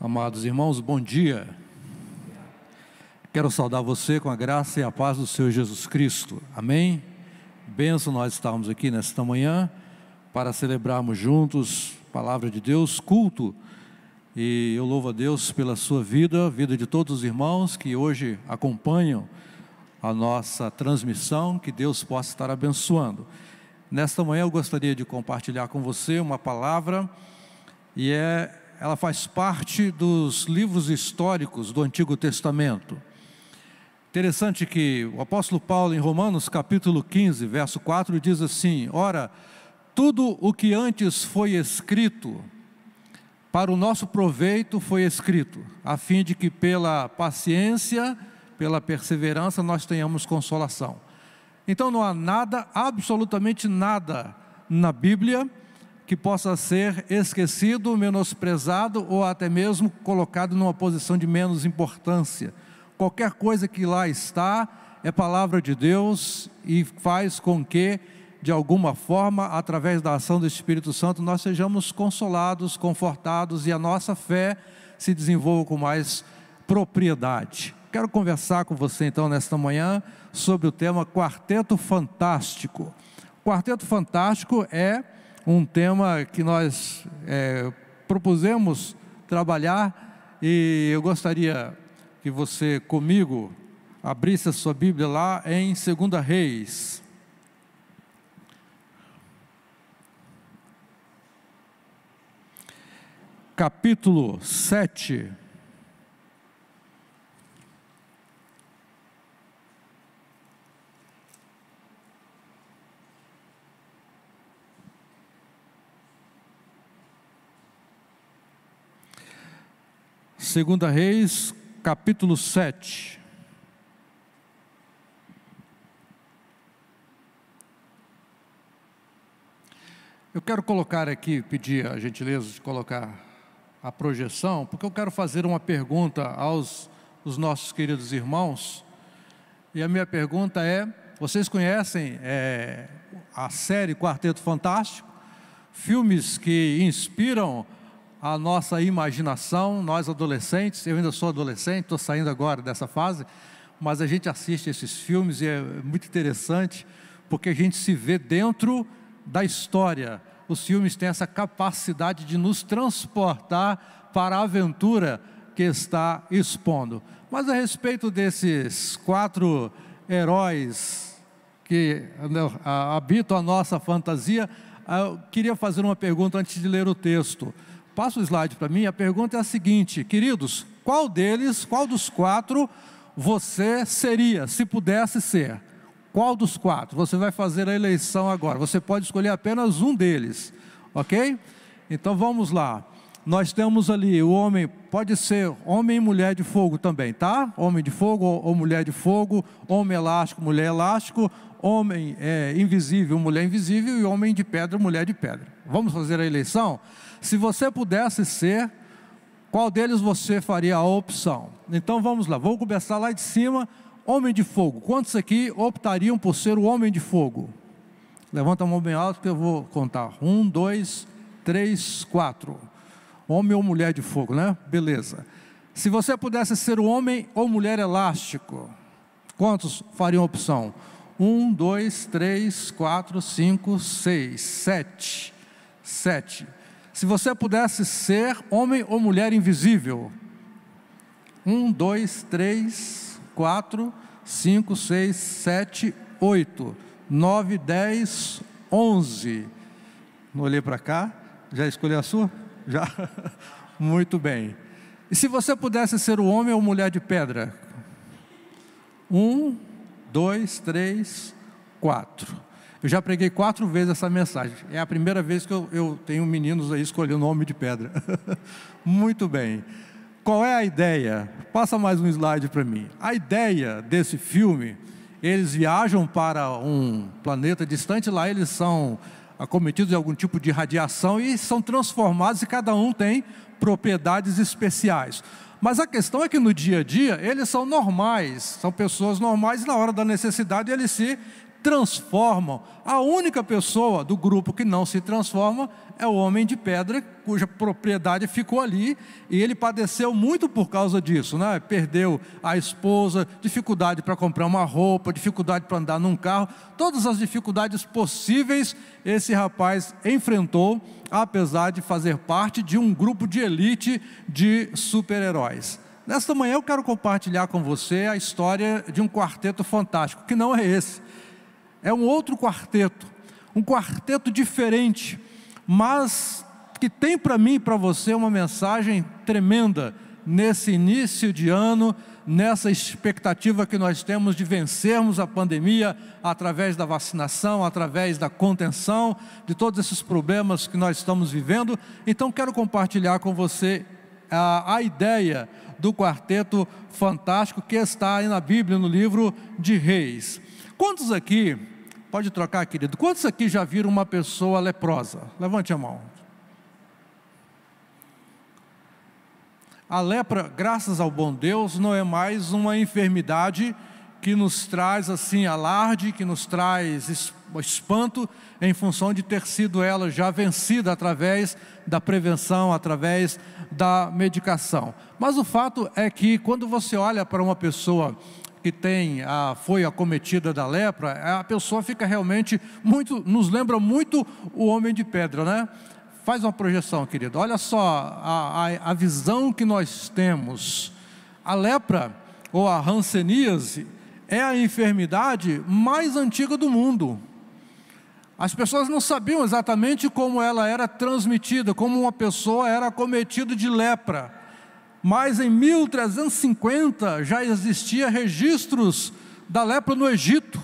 Amados irmãos, bom dia. Quero saudar você com a graça e a paz do Senhor Jesus Cristo. Amém? Benção nós estamos aqui nesta manhã para celebrarmos juntos a palavra de Deus, culto. E eu louvo a Deus pela sua vida, vida de todos os irmãos que hoje acompanham a nossa transmissão, que Deus possa estar abençoando. Nesta manhã eu gostaria de compartilhar com você uma palavra e é ela faz parte dos livros históricos do Antigo Testamento. Interessante que o apóstolo Paulo, em Romanos capítulo 15, verso 4, diz assim: Ora, tudo o que antes foi escrito, para o nosso proveito foi escrito, a fim de que pela paciência, pela perseverança, nós tenhamos consolação. Então não há nada, absolutamente nada na Bíblia que possa ser esquecido, menosprezado ou até mesmo colocado numa posição de menos importância. Qualquer coisa que lá está é palavra de Deus e faz com que, de alguma forma, através da ação do Espírito Santo, nós sejamos consolados, confortados e a nossa fé se desenvolva com mais propriedade. Quero conversar com você então nesta manhã sobre o tema Quarteto Fantástico. Quarteto Fantástico é um tema que nós é, propusemos trabalhar e eu gostaria que você comigo abrisse a sua Bíblia lá em 2 Reis. Capítulo 7. Segunda Reis, capítulo 7. Eu quero colocar aqui, pedir a gentileza de colocar a projeção, porque eu quero fazer uma pergunta aos os nossos queridos irmãos. E a minha pergunta é: vocês conhecem é, a série Quarteto Fantástico? Filmes que inspiram a nossa imaginação, nós adolescentes, eu ainda sou adolescente, estou saindo agora dessa fase, mas a gente assiste esses filmes e é muito interessante, porque a gente se vê dentro da história. Os filmes têm essa capacidade de nos transportar para a aventura que está expondo. Mas a respeito desses quatro heróis que né, habitam a nossa fantasia, eu queria fazer uma pergunta antes de ler o texto. Passa o slide para mim. A pergunta é a seguinte, queridos: qual deles, qual dos quatro você seria, se pudesse ser? Qual dos quatro? Você vai fazer a eleição agora. Você pode escolher apenas um deles, ok? Então vamos lá. Nós temos ali o homem, pode ser homem e mulher de fogo também, tá? Homem de fogo ou mulher de fogo, homem elástico, mulher elástico, homem é, invisível, mulher invisível e homem de pedra, mulher de pedra. Vamos fazer a eleição? Se você pudesse ser, qual deles você faria a opção? Então vamos lá, vou começar lá de cima. Homem de fogo. Quantos aqui optariam por ser o homem de fogo? Levanta a mão bem alto que eu vou contar. Um, dois, três, quatro. Homem ou mulher de fogo, né? Beleza. Se você pudesse ser o homem ou mulher elástico, quantos fariam opção? Um, dois, três, quatro, cinco, seis, sete. Sete. Se você pudesse ser homem ou mulher invisível. Um, dois, três, quatro, cinco, seis, sete, oito, nove, dez, onze. Não olhei para cá. Já escolheu a sua? Já? Muito bem. E se você pudesse ser o homem ou mulher de pedra? Um, dois, três, quatro. Eu já preguei quatro vezes essa mensagem. É a primeira vez que eu, eu tenho meninos aí escolhendo nome de pedra. Muito bem. Qual é a ideia? Passa mais um slide para mim. A ideia desse filme, eles viajam para um planeta distante, lá eles são acometidos de algum tipo de radiação e são transformados e cada um tem propriedades especiais. Mas a questão é que no dia a dia eles são normais, são pessoas normais e na hora da necessidade eles se transformam. A única pessoa do grupo que não se transforma é o homem de pedra, cuja propriedade ficou ali, e ele padeceu muito por causa disso, né? Perdeu a esposa, dificuldade para comprar uma roupa, dificuldade para andar num carro, todas as dificuldades possíveis esse rapaz enfrentou, apesar de fazer parte de um grupo de elite de super-heróis. Nesta manhã eu quero compartilhar com você a história de um quarteto fantástico, que não é esse, é um outro quarteto, um quarteto diferente mas que tem para mim e para você uma mensagem tremenda nesse início de ano, nessa expectativa que nós temos de vencermos a pandemia através da vacinação, através da contenção de todos esses problemas que nós estamos vivendo. Então, quero compartilhar com você a, a ideia do quarteto fantástico que está aí na Bíblia, no livro de Reis. Quantos aqui Pode trocar, querido. Quantos aqui já viram uma pessoa leprosa? Levante a mão. A lepra, graças ao bom Deus, não é mais uma enfermidade que nos traz assim alarde, que nos traz espanto, em função de ter sido ela já vencida através da prevenção, através da medicação. Mas o fato é que quando você olha para uma pessoa que tem a, foi acometida da lepra, a pessoa fica realmente muito, nos lembra muito o homem de pedra, né? Faz uma projeção, querido. Olha só a, a, a visão que nós temos. A lepra ou a hanseníase é a enfermidade mais antiga do mundo. As pessoas não sabiam exatamente como ela era transmitida, como uma pessoa era acometida de lepra mas em 1350 já existia registros da lepra no Egito.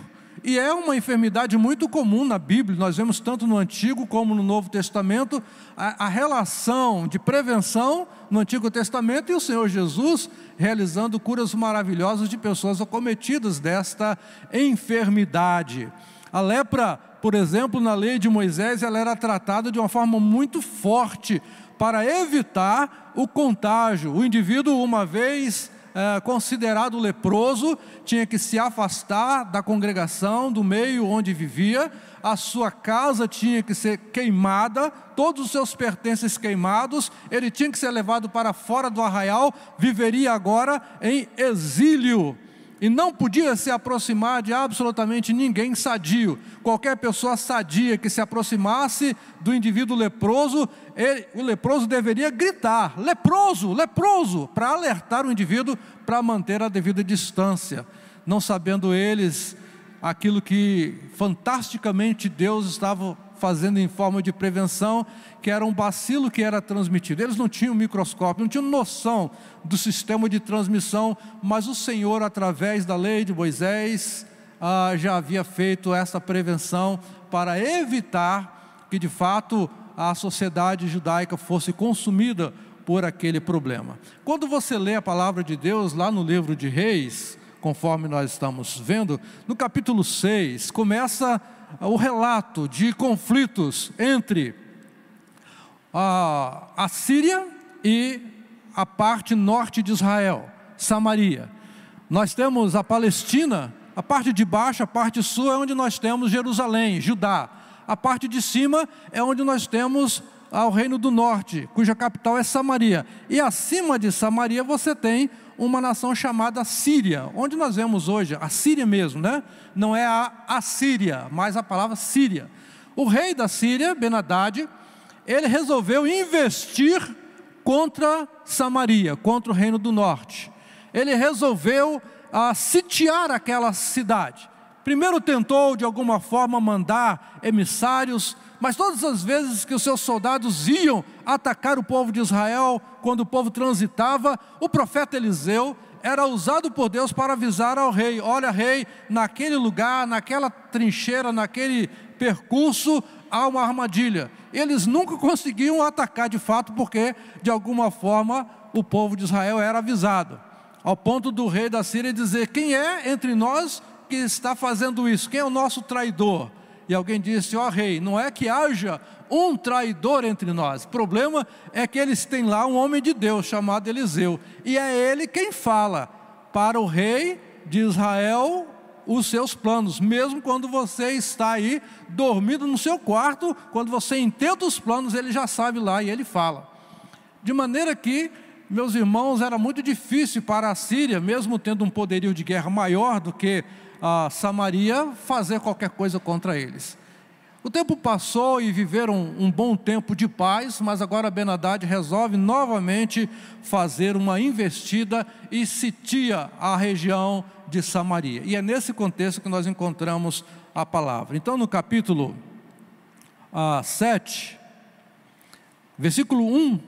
E é uma enfermidade muito comum na Bíblia, nós vemos tanto no Antigo como no Novo Testamento a, a, relação de prevenção no Antigo Testamento e o Senhor Jesus realizando curas maravilhosas de pessoas acometidas desta enfermidade. A lepra, por exemplo, na lei de Moisés, ela era tratada de uma forma muito forte, para evitar o contágio. O indivíduo, uma vez é, considerado leproso, tinha que se afastar da congregação, do meio onde vivia, a sua casa tinha que ser queimada, todos os seus pertences queimados, ele tinha que ser levado para fora do arraial, viveria agora em exílio e não podia se aproximar de absolutamente ninguém sadio. Qualquer pessoa sadia que se aproximasse do indivíduo leproso, ele, o leproso deveria gritar: leproso, leproso, para alertar o indivíduo para manter a devida distância. Não sabendo eles aquilo que fantasticamente Deus estava fazendo em forma de prevenção, que era um bacilo que era transmitido. Eles não tinham microscópio, não tinham noção do sistema de transmissão, mas o Senhor, através da lei de Moisés, ah, já havia feito essa prevenção para evitar que de fato a sociedade judaica fosse consumida por aquele problema. Quando você lê a palavra de Deus lá no livro de Reis, conforme nós estamos vendo, no capítulo 6, começa o relato de conflitos entre a, a Síria e a parte norte de Israel, Samaria. Nós temos a Palestina, a parte de baixo, a parte sul é onde nós temos Jerusalém, Judá. A parte de cima é onde nós temos ao reino do norte, cuja capital é Samaria. E acima de Samaria você tem uma nação chamada Síria, onde nós vemos hoje, a Síria mesmo, né? Não é a Assíria, mas a palavra Síria. O rei da Síria, Benadad, ele resolveu investir contra Samaria, contra o reino do norte. Ele resolveu ah, sitiar aquela cidade. Primeiro tentou, de alguma forma, mandar emissários mas todas as vezes que os seus soldados iam atacar o povo de Israel, quando o povo transitava, o profeta Eliseu era usado por Deus para avisar ao rei: olha, rei, naquele lugar, naquela trincheira, naquele percurso, há uma armadilha. Eles nunca conseguiam atacar de fato, porque de alguma forma o povo de Israel era avisado. Ao ponto do rei da Síria dizer: quem é entre nós que está fazendo isso? Quem é o nosso traidor? E alguém disse: Ó oh, rei, não é que haja um traidor entre nós. O problema é que eles têm lá um homem de Deus chamado Eliseu. E é ele quem fala para o rei de Israel os seus planos, mesmo quando você está aí dormindo no seu quarto, quando você intenta os planos, ele já sabe lá e ele fala. De maneira que, meus irmãos, era muito difícil para a Síria, mesmo tendo um poderio de guerra maior do que a Samaria, fazer qualquer coisa contra eles. O tempo passou e viveram um bom tempo de paz, mas agora Ben Haddad resolve novamente fazer uma investida e sitia a região de Samaria. E é nesse contexto que nós encontramos a palavra. Então, no capítulo ah, 7, versículo 1, o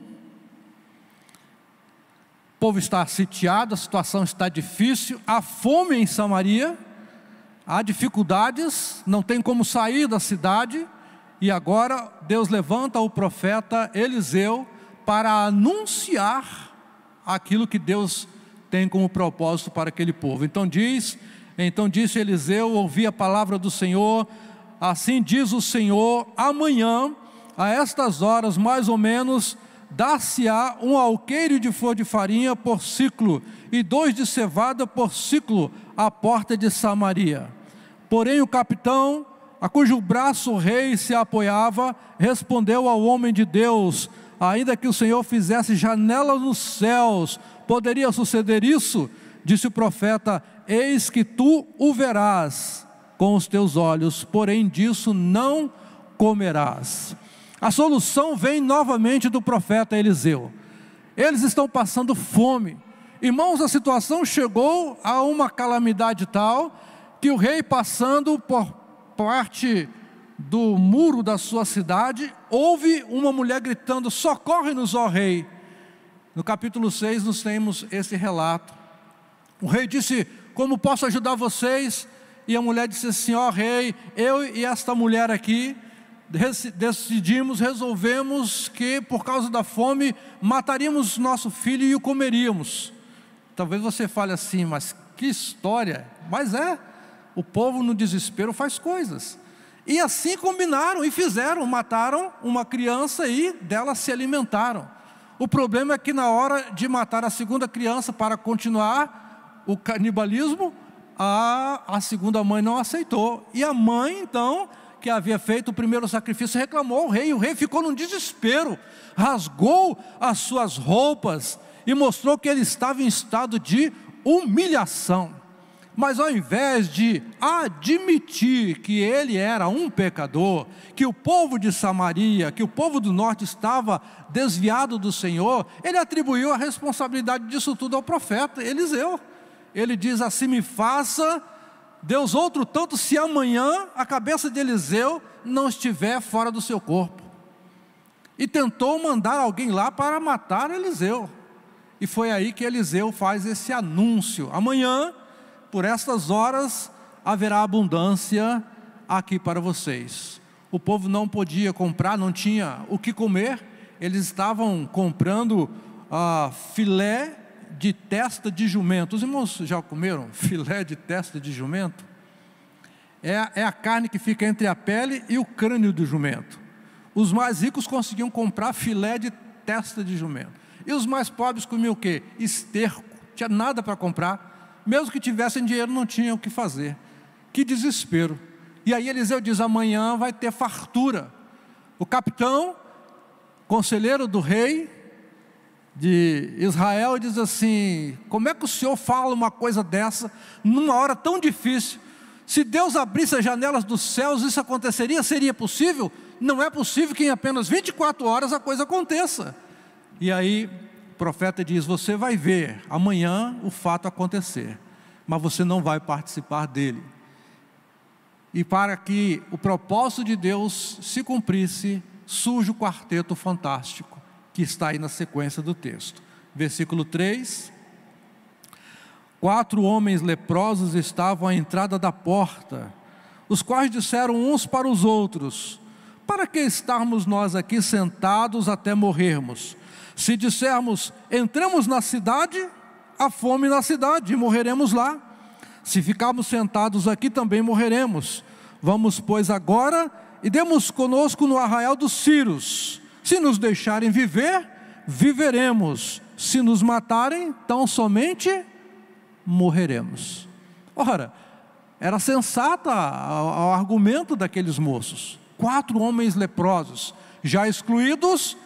povo está sitiado, a situação está difícil, há fome em Samaria, há dificuldades, não tem como sair da cidade, e agora Deus levanta o profeta Eliseu para anunciar aquilo que Deus tem como propósito para aquele povo. Então diz, então disse Eliseu, ouvi a palavra do Senhor, assim diz o Senhor, amanhã, a estas horas mais ou menos, dar-se-á um alqueire de flor de farinha por ciclo, e dois de cevada por ciclo, à porta de Samaria. Porém, o capitão, a cujo braço o rei se apoiava, respondeu ao homem de Deus: Ainda que o Senhor fizesse janelas nos céus, poderia suceder isso? Disse o profeta: Eis que tu o verás com os teus olhos, porém disso não comerás. A solução vem novamente do profeta Eliseu. Eles estão passando fome. Irmãos, a situação chegou a uma calamidade tal que o rei, passando por parte do muro da sua cidade, ouve uma mulher gritando: Socorre-nos, ó rei. No capítulo 6, nós temos esse relato. O rei disse: Como posso ajudar vocês? E a mulher disse assim: Ó rei, eu e esta mulher aqui decidimos, resolvemos que por causa da fome mataríamos nosso filho e o comeríamos. Talvez você fale assim, mas que história! Mas é, o povo no desespero faz coisas. E assim combinaram e fizeram, mataram uma criança e dela se alimentaram. O problema é que na hora de matar a segunda criança para continuar o canibalismo, a, a segunda mãe não aceitou. E a mãe, então, que havia feito o primeiro sacrifício, reclamou ao rei. O rei ficou num desespero, rasgou as suas roupas e mostrou que ele estava em estado de humilhação. Mas ao invés de admitir que ele era um pecador, que o povo de Samaria, que o povo do norte estava desviado do Senhor, ele atribuiu a responsabilidade disso tudo ao profeta Eliseu. Ele diz assim: me faça Deus outro tanto se amanhã a cabeça de Eliseu não estiver fora do seu corpo. E tentou mandar alguém lá para matar Eliseu. E foi aí que Eliseu faz esse anúncio: amanhã por estas horas haverá abundância aqui para vocês. O povo não podia comprar, não tinha o que comer, eles estavam comprando ah, filé de testa de jumento. Os irmãos já comeram filé de testa de jumento? É, é a carne que fica entre a pele e o crânio do jumento. Os mais ricos conseguiam comprar filé de testa de jumento. E os mais pobres comiam o quê? Esterco. Tinha nada para comprar mesmo que tivessem dinheiro, não tinham o que fazer. Que desespero. E aí Eliseu diz: amanhã vai ter fartura. O capitão, conselheiro do rei de Israel, diz assim: Como é que o senhor fala uma coisa dessa, numa hora tão difícil? Se Deus abrisse as janelas dos céus, isso aconteceria? Seria possível? Não é possível que em apenas 24 horas a coisa aconteça. E aí profeta diz: Você vai ver amanhã o fato acontecer, mas você não vai participar dele. E para que o propósito de Deus se cumprisse, surge o quarteto fantástico, que está aí na sequência do texto. Versículo 3. Quatro homens leprosos estavam à entrada da porta, os quais disseram uns para os outros: Para que estarmos nós aqui sentados até morrermos? Se dissermos, entramos na cidade, há fome na cidade e morreremos lá. Se ficarmos sentados aqui, também morreremos. Vamos, pois, agora e demos conosco no arraial dos Círios. Se nos deixarem viver, viveremos. Se nos matarem, tão somente morreremos. Ora, era sensata ao argumento daqueles moços. Quatro homens leprosos, já excluídos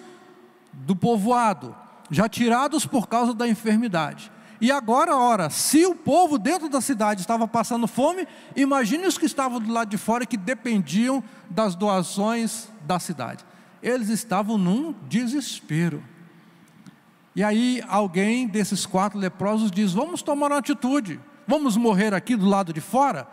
do povoado, já tirados por causa da enfermidade. E agora, ora, se o povo dentro da cidade estava passando fome, imagine os que estavam do lado de fora que dependiam das doações da cidade. Eles estavam num desespero. E aí alguém desses quatro leprosos diz: Vamos tomar uma atitude, vamos morrer aqui do lado de fora,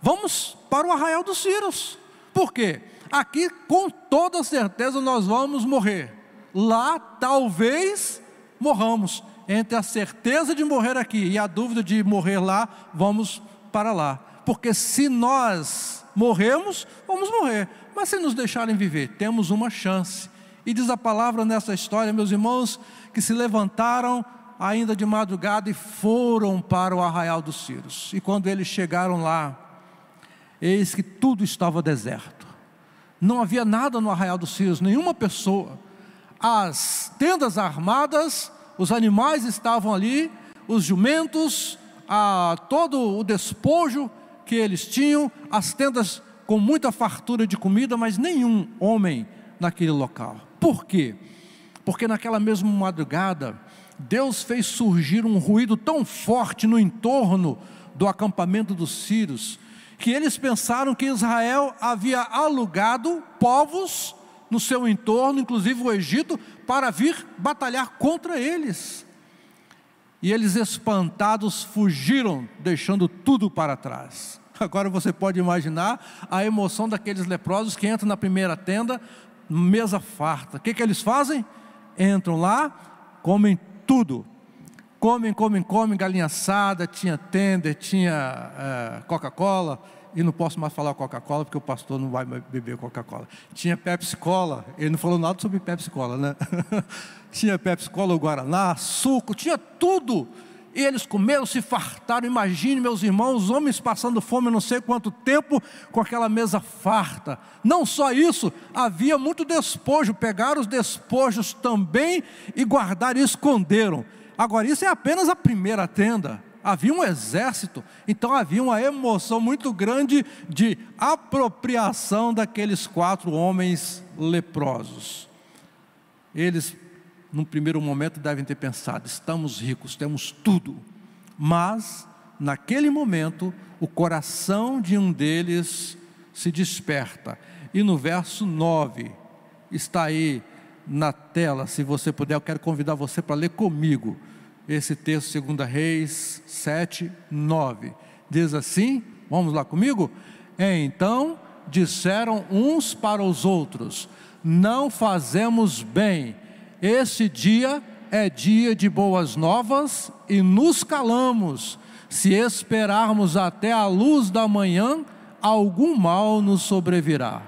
vamos para o arraial dos Círios. Por quê? Aqui com toda certeza nós vamos morrer. Lá talvez morramos. Entre a certeza de morrer aqui e a dúvida de morrer lá, vamos para lá. Porque se nós morremos, vamos morrer. Mas se nos deixarem viver, temos uma chance. E diz a palavra nessa história, meus irmãos, que se levantaram ainda de madrugada e foram para o arraial dos Círios. E quando eles chegaram lá, eis que tudo estava deserto. Não havia nada no arraial dos Círios, nenhuma pessoa. As tendas armadas, os animais estavam ali, os jumentos, a, todo o despojo que eles tinham, as tendas com muita fartura de comida, mas nenhum homem naquele local. Por quê? Porque naquela mesma madrugada, Deus fez surgir um ruído tão forte no entorno do acampamento dos sírios, que eles pensaram que Israel havia alugado povos no seu entorno, inclusive o Egito, para vir batalhar contra eles. E eles, espantados, fugiram, deixando tudo para trás. Agora você pode imaginar a emoção daqueles leprosos que entram na primeira tenda, mesa farta. O que, que eles fazem? entram lá, comem tudo. Comem, comem, comem, galinha assada, tinha tender, tinha é, Coca-Cola, e não posso mais falar Coca-Cola porque o pastor não vai beber Coca-Cola. Tinha Pepsi-Cola, ele não falou nada sobre Pepsi-Cola, né? tinha Pepsi-Cola, Guaraná, suco, tinha tudo e eles comeram, se fartaram. Imagine, meus irmãos, homens passando fome não sei quanto tempo com aquela mesa farta. Não só isso, havia muito despojo. Pegaram os despojos também e guardaram e esconderam. Agora, isso é apenas a primeira tenda. Havia um exército, então havia uma emoção muito grande de apropriação daqueles quatro homens leprosos. Eles num primeiro momento, devem ter pensado: estamos ricos, temos tudo. Mas, naquele momento, o coração de um deles se desperta. E no verso 9, está aí na tela, se você puder, eu quero convidar você para ler comigo esse texto, 2 Reis 7, 9. Diz assim: vamos lá comigo? Então disseram uns para os outros: Não fazemos bem esse dia é dia de boas novas e nos calamos. Se esperarmos até a luz da manhã, algum mal nos sobrevirá.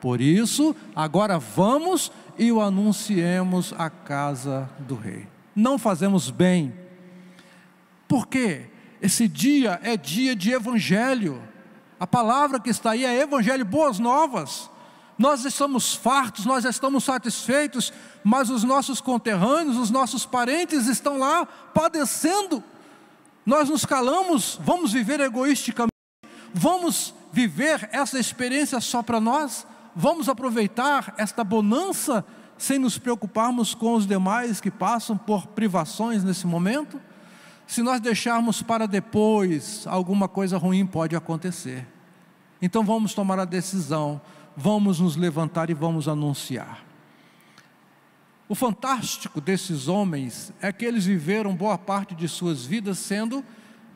Por isso, agora vamos e o anunciemos à casa do rei. Não fazemos bem. Por quê? Esse dia é dia de evangelho. A palavra que está aí é evangelho, boas novas nós estamos fartos, nós estamos satisfeitos, mas os nossos conterrâneos, os nossos parentes estão lá padecendo. Nós nos calamos, vamos viver egoisticamente, vamos viver essa experiência só para nós, vamos aproveitar esta bonança sem nos preocuparmos com os demais que passam por privações nesse momento? Se nós deixarmos para depois, alguma coisa ruim pode acontecer. Então vamos tomar a decisão vamos nos levantar e vamos anunciar. O fantástico desses homens é que eles viveram boa parte de suas vidas sendo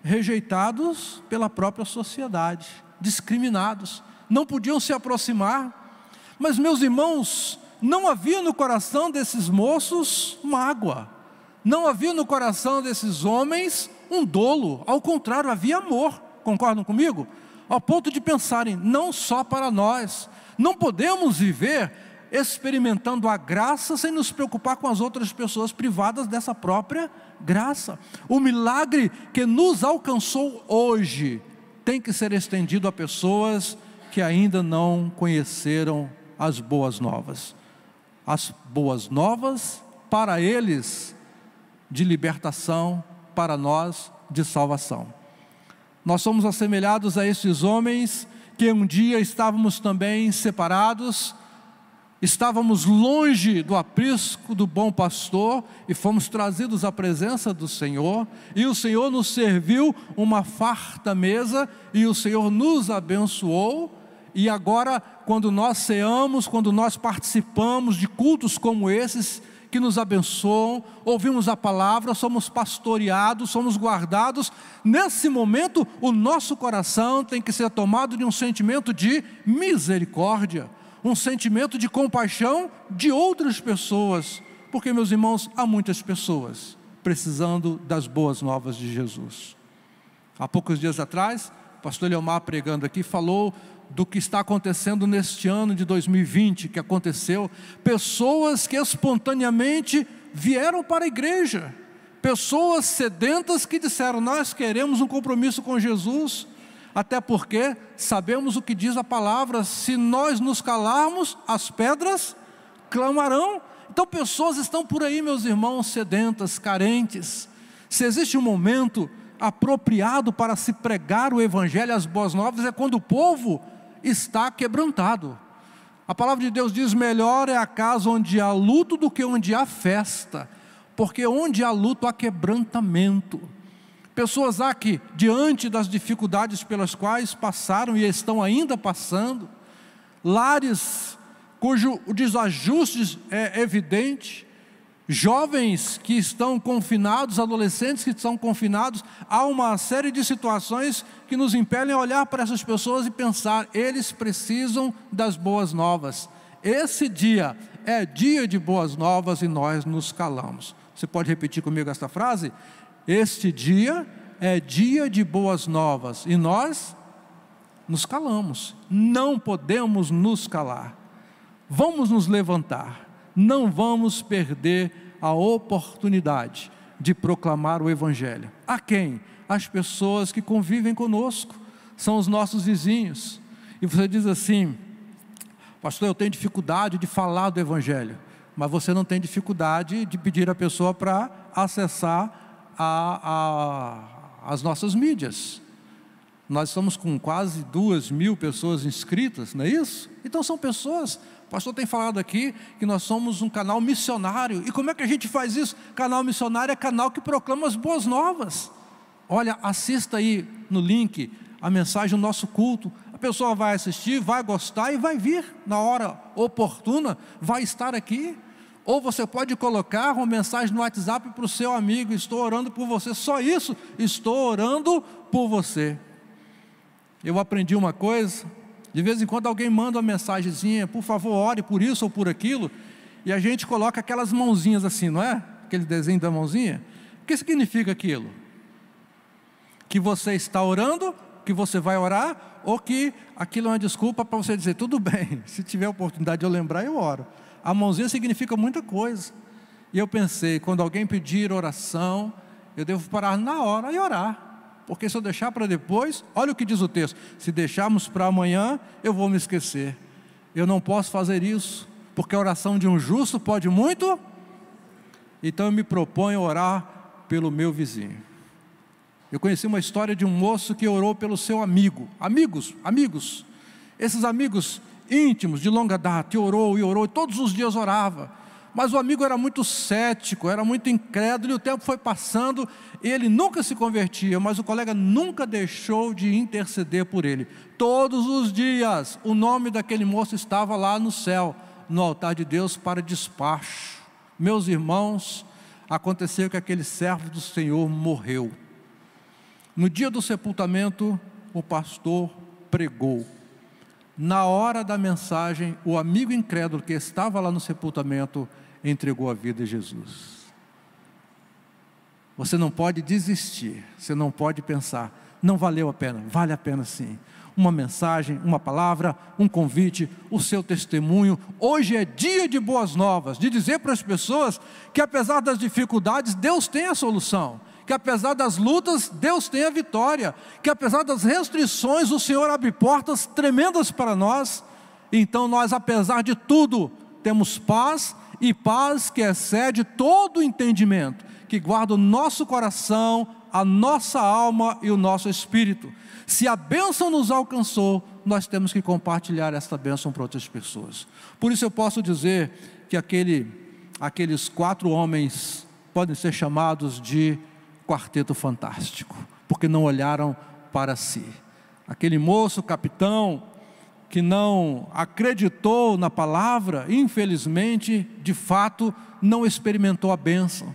rejeitados pela própria sociedade, discriminados, não podiam se aproximar. Mas, meus irmãos, não havia no coração desses moços mágoa, não havia no coração desses homens um dolo, ao contrário, havia amor, concordam comigo? Ao ponto de pensarem, não só para nós, não podemos viver experimentando a graça sem nos preocupar com as outras pessoas privadas dessa própria graça. O milagre que nos alcançou hoje tem que ser estendido a pessoas que ainda não conheceram as boas novas. As boas novas para eles de libertação, para nós de salvação. Nós somos assemelhados a esses homens que um dia estávamos também separados, estávamos longe do aprisco do bom pastor e fomos trazidos à presença do Senhor, e o Senhor nos serviu uma farta mesa e o Senhor nos abençoou. E agora, quando nós ceamos, quando nós participamos de cultos como esses, que nos abençoam, ouvimos a palavra, somos pastoreados, somos guardados. Nesse momento, o nosso coração tem que ser tomado de um sentimento de misericórdia, um sentimento de compaixão de outras pessoas, porque, meus irmãos, há muitas pessoas precisando das boas novas de Jesus. Há poucos dias atrás, o pastor Leomar pregando aqui falou do que está acontecendo neste ano de 2020, que aconteceu, pessoas que espontaneamente vieram para a igreja, pessoas sedentas que disseram: Nós queremos um compromisso com Jesus, até porque sabemos o que diz a palavra: se nós nos calarmos, as pedras clamarão. Então, pessoas estão por aí, meus irmãos, sedentas, carentes. Se existe um momento apropriado para se pregar o Evangelho, as boas novas, é quando o povo está quebrantado. A palavra de Deus diz: melhor é a casa onde há luto do que onde há festa, porque onde há luto há quebrantamento. Pessoas há que, diante das dificuldades pelas quais passaram e estão ainda passando, lares cujo o desajuste é evidente, jovens que estão confinados, adolescentes que estão confinados, há uma série de situações que nos impelem a olhar para essas pessoas e pensar: eles precisam das boas novas. Esse dia é dia de boas novas e nós nos calamos. Você pode repetir comigo esta frase? Este dia é dia de boas novas e nós nos calamos. Não podemos nos calar. Vamos nos levantar não vamos perder a oportunidade de proclamar o Evangelho. A quem? As pessoas que convivem conosco, são os nossos vizinhos. E você diz assim, pastor, eu tenho dificuldade de falar do Evangelho, mas você não tem dificuldade de pedir a pessoa para acessar a, a, as nossas mídias. Nós estamos com quase duas mil pessoas inscritas, não é isso? Então são pessoas pastor tem falado aqui que nós somos um canal missionário. E como é que a gente faz isso? Canal missionário é canal que proclama as boas novas. Olha, assista aí no link a mensagem do nosso culto. A pessoa vai assistir, vai gostar e vai vir na hora oportuna, vai estar aqui. Ou você pode colocar uma mensagem no WhatsApp para o seu amigo: Estou orando por você. Só isso, estou orando por você. Eu aprendi uma coisa de vez em quando alguém manda uma mensagenzinha, por favor, ore por isso ou por aquilo, e a gente coloca aquelas mãozinhas assim, não é? Aquele desenho da mãozinha. O que significa aquilo? Que você está orando, que você vai orar, ou que aquilo é uma desculpa para você dizer, tudo bem, se tiver oportunidade de eu lembrar, eu oro. A mãozinha significa muita coisa. E eu pensei, quando alguém pedir oração, eu devo parar na hora e orar. Porque se eu deixar para depois, olha o que diz o texto: se deixarmos para amanhã, eu vou me esquecer. Eu não posso fazer isso, porque a oração de um justo pode muito. Então eu me proponho orar pelo meu vizinho. Eu conheci uma história de um moço que orou pelo seu amigo. Amigos, amigos. Esses amigos íntimos de longa data, e orou e orou, e todos os dias orava. Mas o amigo era muito cético, era muito incrédulo, e o tempo foi passando, ele nunca se convertia, mas o colega nunca deixou de interceder por ele. Todos os dias, o nome daquele moço estava lá no céu, no altar de Deus para despacho. Meus irmãos, aconteceu que aquele servo do Senhor morreu. No dia do sepultamento, o pastor pregou. Na hora da mensagem, o amigo incrédulo que estava lá no sepultamento entregou a vida a Jesus. Você não pode desistir, você não pode pensar, não valeu a pena, vale a pena sim. Uma mensagem, uma palavra, um convite, o seu testemunho. Hoje é dia de boas novas, de dizer para as pessoas que apesar das dificuldades, Deus tem a solução que apesar das lutas, Deus tem a vitória, que apesar das restrições, o Senhor abre portas tremendas para nós. Então nós, apesar de tudo, temos paz e paz que excede todo o entendimento, que guarda o nosso coração, a nossa alma e o nosso espírito. Se a bênção nos alcançou, nós temos que compartilhar essa bênção para outras pessoas. Por isso eu posso dizer que aquele, aqueles quatro homens podem ser chamados de quarteto fantástico, porque não olharam para si. Aquele moço capitão que não acreditou na palavra, infelizmente, de fato, não experimentou a bênção.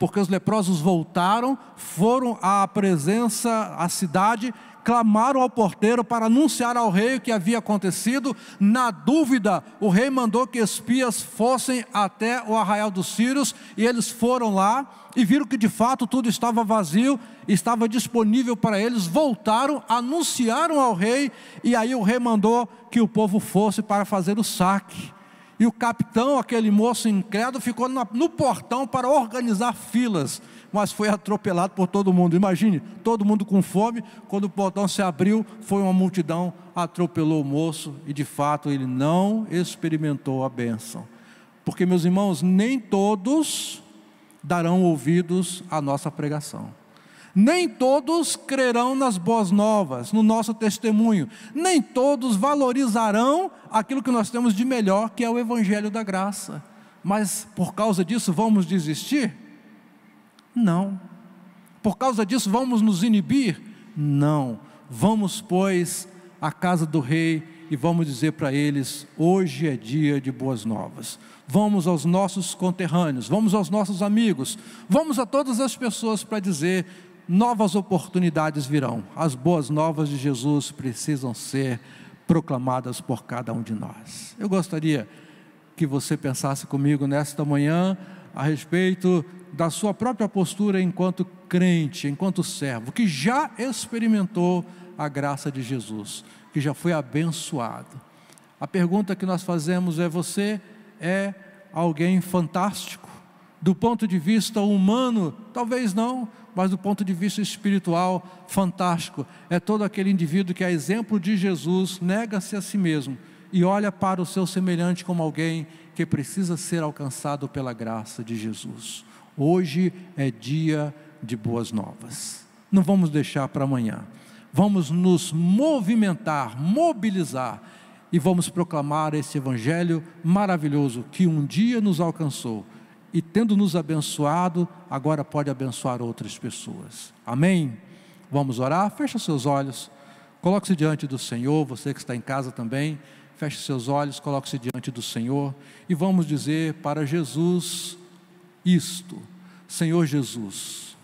Porque os leprosos voltaram, foram à presença, à cidade, clamaram ao porteiro para anunciar ao rei o que havia acontecido. Na dúvida, o rei mandou que espias fossem até o arraial dos Sírios, e eles foram lá e viram que de fato tudo estava vazio, estava disponível para eles. Voltaram, anunciaram ao rei, e aí o rei mandou que o povo fosse para fazer o saque. E o capitão, aquele moço incrédulo, ficou no portão para organizar filas, mas foi atropelado por todo mundo. Imagine, todo mundo com fome, quando o portão se abriu, foi uma multidão, atropelou o moço e de fato ele não experimentou a bênção. Porque, meus irmãos, nem todos darão ouvidos à nossa pregação. Nem todos crerão nas boas novas, no nosso testemunho. Nem todos valorizarão aquilo que nós temos de melhor, que é o Evangelho da graça. Mas por causa disso vamos desistir? Não. Por causa disso vamos nos inibir? Não. Vamos, pois, à casa do rei e vamos dizer para eles: hoje é dia de boas novas. Vamos aos nossos conterrâneos, vamos aos nossos amigos, vamos a todas as pessoas para dizer: novas oportunidades virão. As boas novas de Jesus precisam ser proclamadas por cada um de nós. Eu gostaria que você pensasse comigo nesta manhã a respeito da sua própria postura enquanto crente, enquanto servo, que já experimentou a graça de Jesus, que já foi abençoado. A pergunta que nós fazemos é: você é alguém fantástico? Do ponto de vista humano, talvez não, mas do ponto de vista espiritual, fantástico. É todo aquele indivíduo que, a exemplo de Jesus, nega-se a si mesmo e olha para o seu semelhante como alguém que precisa ser alcançado pela graça de Jesus. Hoje é dia de boas novas. Não vamos deixar para amanhã. Vamos nos movimentar, mobilizar e vamos proclamar esse evangelho maravilhoso que um dia nos alcançou e tendo nos abençoado, agora pode abençoar outras pessoas. Amém? Vamos orar? Feche seus olhos, coloque-se diante do Senhor, você que está em casa também, feche seus olhos, coloque-se diante do Senhor e vamos dizer para Jesus isto: Senhor Jesus,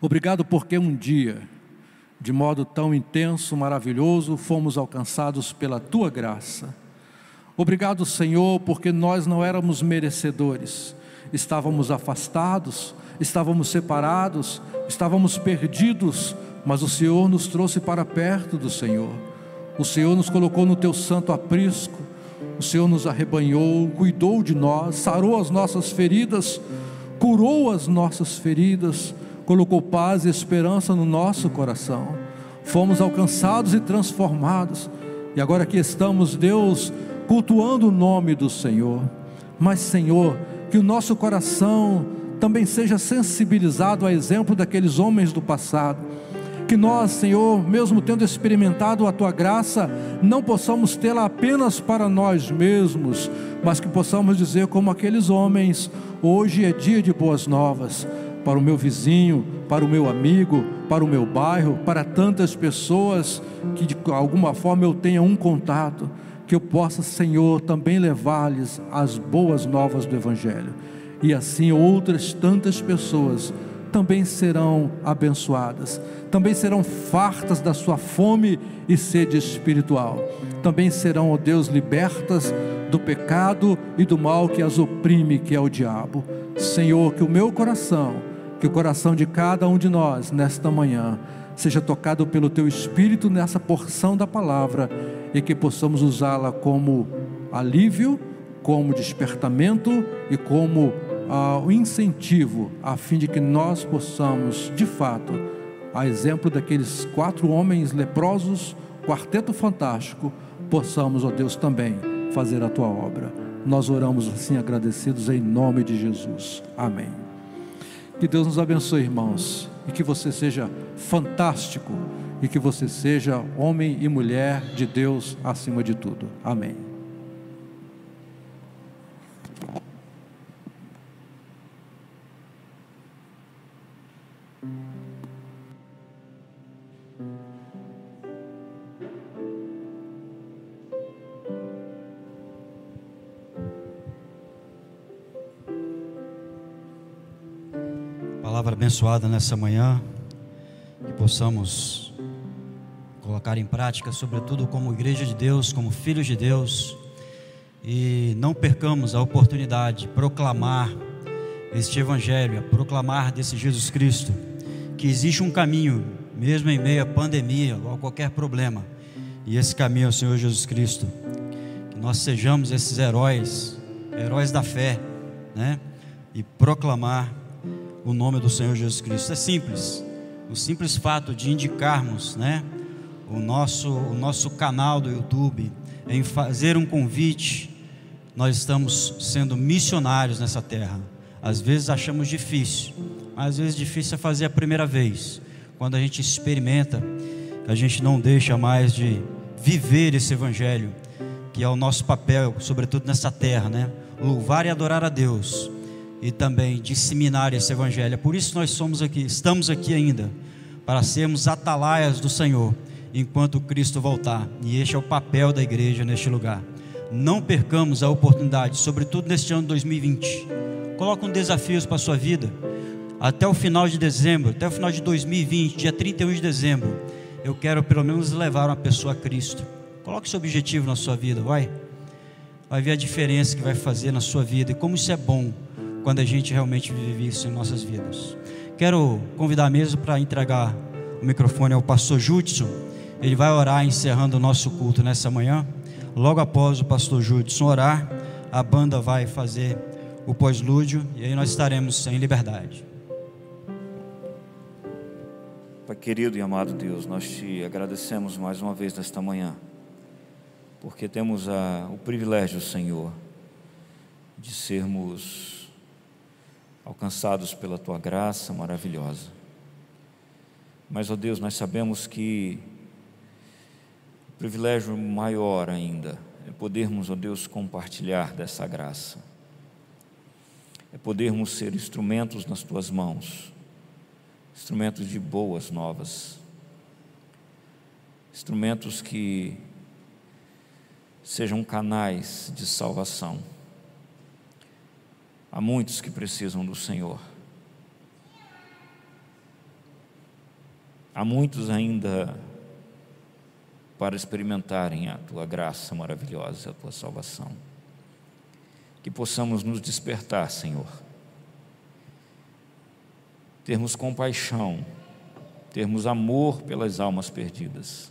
obrigado porque um dia, de modo tão intenso, maravilhoso, fomos alcançados pela tua graça Obrigado, Senhor, porque nós não éramos merecedores, estávamos afastados, estávamos separados, estávamos perdidos, mas o Senhor nos trouxe para perto do Senhor. O Senhor nos colocou no teu santo aprisco, o Senhor nos arrebanhou, cuidou de nós, sarou as nossas feridas, curou as nossas feridas, colocou paz e esperança no nosso coração. Fomos alcançados e transformados, e agora aqui estamos, Deus, cultuando o nome do Senhor. Mas, Senhor, que o nosso coração também seja sensibilizado a exemplo daqueles homens do passado. Que nós, Senhor, mesmo tendo experimentado a tua graça, não possamos tê-la apenas para nós mesmos, mas que possamos dizer, como aqueles homens: hoje é dia de boas novas para o meu vizinho, para o meu amigo, para o meu bairro, para tantas pessoas que de alguma forma eu tenha um contato que eu possa, Senhor, também levar-lhes as boas novas do Evangelho. E assim outras tantas pessoas também serão abençoadas, também serão fartas da sua fome e sede espiritual, também serão, ó Deus, libertas do pecado e do mal que as oprime, que é o diabo. Senhor, que o meu coração, que o coração de cada um de nós nesta manhã, seja tocado pelo teu Espírito nessa porção da palavra e que possamos usá-la como alívio, como despertamento e como ah, o incentivo, a fim de que nós possamos, de fato, a exemplo daqueles quatro homens leprosos, quarteto fantástico, possamos, ó Deus, também fazer a tua obra. Nós oramos assim agradecidos em nome de Jesus. Amém. Que Deus nos abençoe, irmãos, e que você seja fantástico e que você seja homem e mulher de Deus acima de tudo. Amém. Palavra abençoada nessa manhã, que possamos colocar em prática, sobretudo como igreja de Deus, como filhos de Deus, e não percamos a oportunidade de proclamar este Evangelho, proclamar desse Jesus Cristo, que existe um caminho, mesmo em meio à pandemia ou a qualquer problema, e esse caminho é o Senhor Jesus Cristo. Que nós sejamos esses heróis, heróis da fé, né? E proclamar o nome do Senhor Jesus Cristo. É simples. O simples fato de indicarmos, né, o nosso o nosso canal do YouTube, em fazer um convite, nós estamos sendo missionários nessa terra. Às vezes achamos difícil, mas às vezes difícil é fazer a primeira vez. Quando a gente experimenta, a gente não deixa mais de viver esse evangelho, que é o nosso papel, sobretudo nessa terra, né? Louvar e adorar a Deus e também disseminar esse evangelho. É por isso nós somos aqui, estamos aqui ainda, para sermos atalaias do Senhor enquanto Cristo voltar. E este é o papel da igreja neste lugar. Não percamos a oportunidade, sobretudo neste ano 2020. Coloque um desafio para a sua vida. Até o final de dezembro, até o final de 2020, dia 31 de dezembro, eu quero pelo menos levar uma pessoa a Cristo. Coloque esse objetivo na sua vida, vai. Vai ver a diferença que vai fazer na sua vida e como isso é bom quando a gente realmente vive isso em nossas vidas. Quero convidar mesa para entregar o microfone ao pastor Judson. Ele vai orar encerrando o nosso culto nessa manhã. Logo após o pastor Judson orar, a banda vai fazer o pós-lúdio e aí nós estaremos em liberdade. Pai querido e amado Deus, nós te agradecemos mais uma vez nesta manhã, porque temos a, o privilégio, Senhor, de sermos alcançados pela tua graça maravilhosa. Mas, ó Deus, nós sabemos que privilégio maior ainda é podermos, ó Deus, compartilhar dessa graça, é podermos ser instrumentos nas tuas mãos, instrumentos de boas novas, instrumentos que sejam canais de salvação Há muitos que precisam do Senhor. Há muitos ainda para experimentarem a tua graça maravilhosa, a tua salvação. Que possamos nos despertar, Senhor. Termos compaixão, termos amor pelas almas perdidas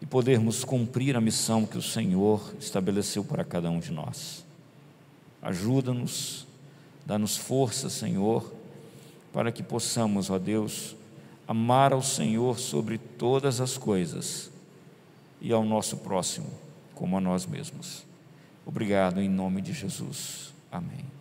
e podermos cumprir a missão que o Senhor estabeleceu para cada um de nós. Ajuda-nos, dá-nos força, Senhor, para que possamos, ó Deus, amar ao Senhor sobre todas as coisas e ao nosso próximo como a nós mesmos. Obrigado em nome de Jesus. Amém.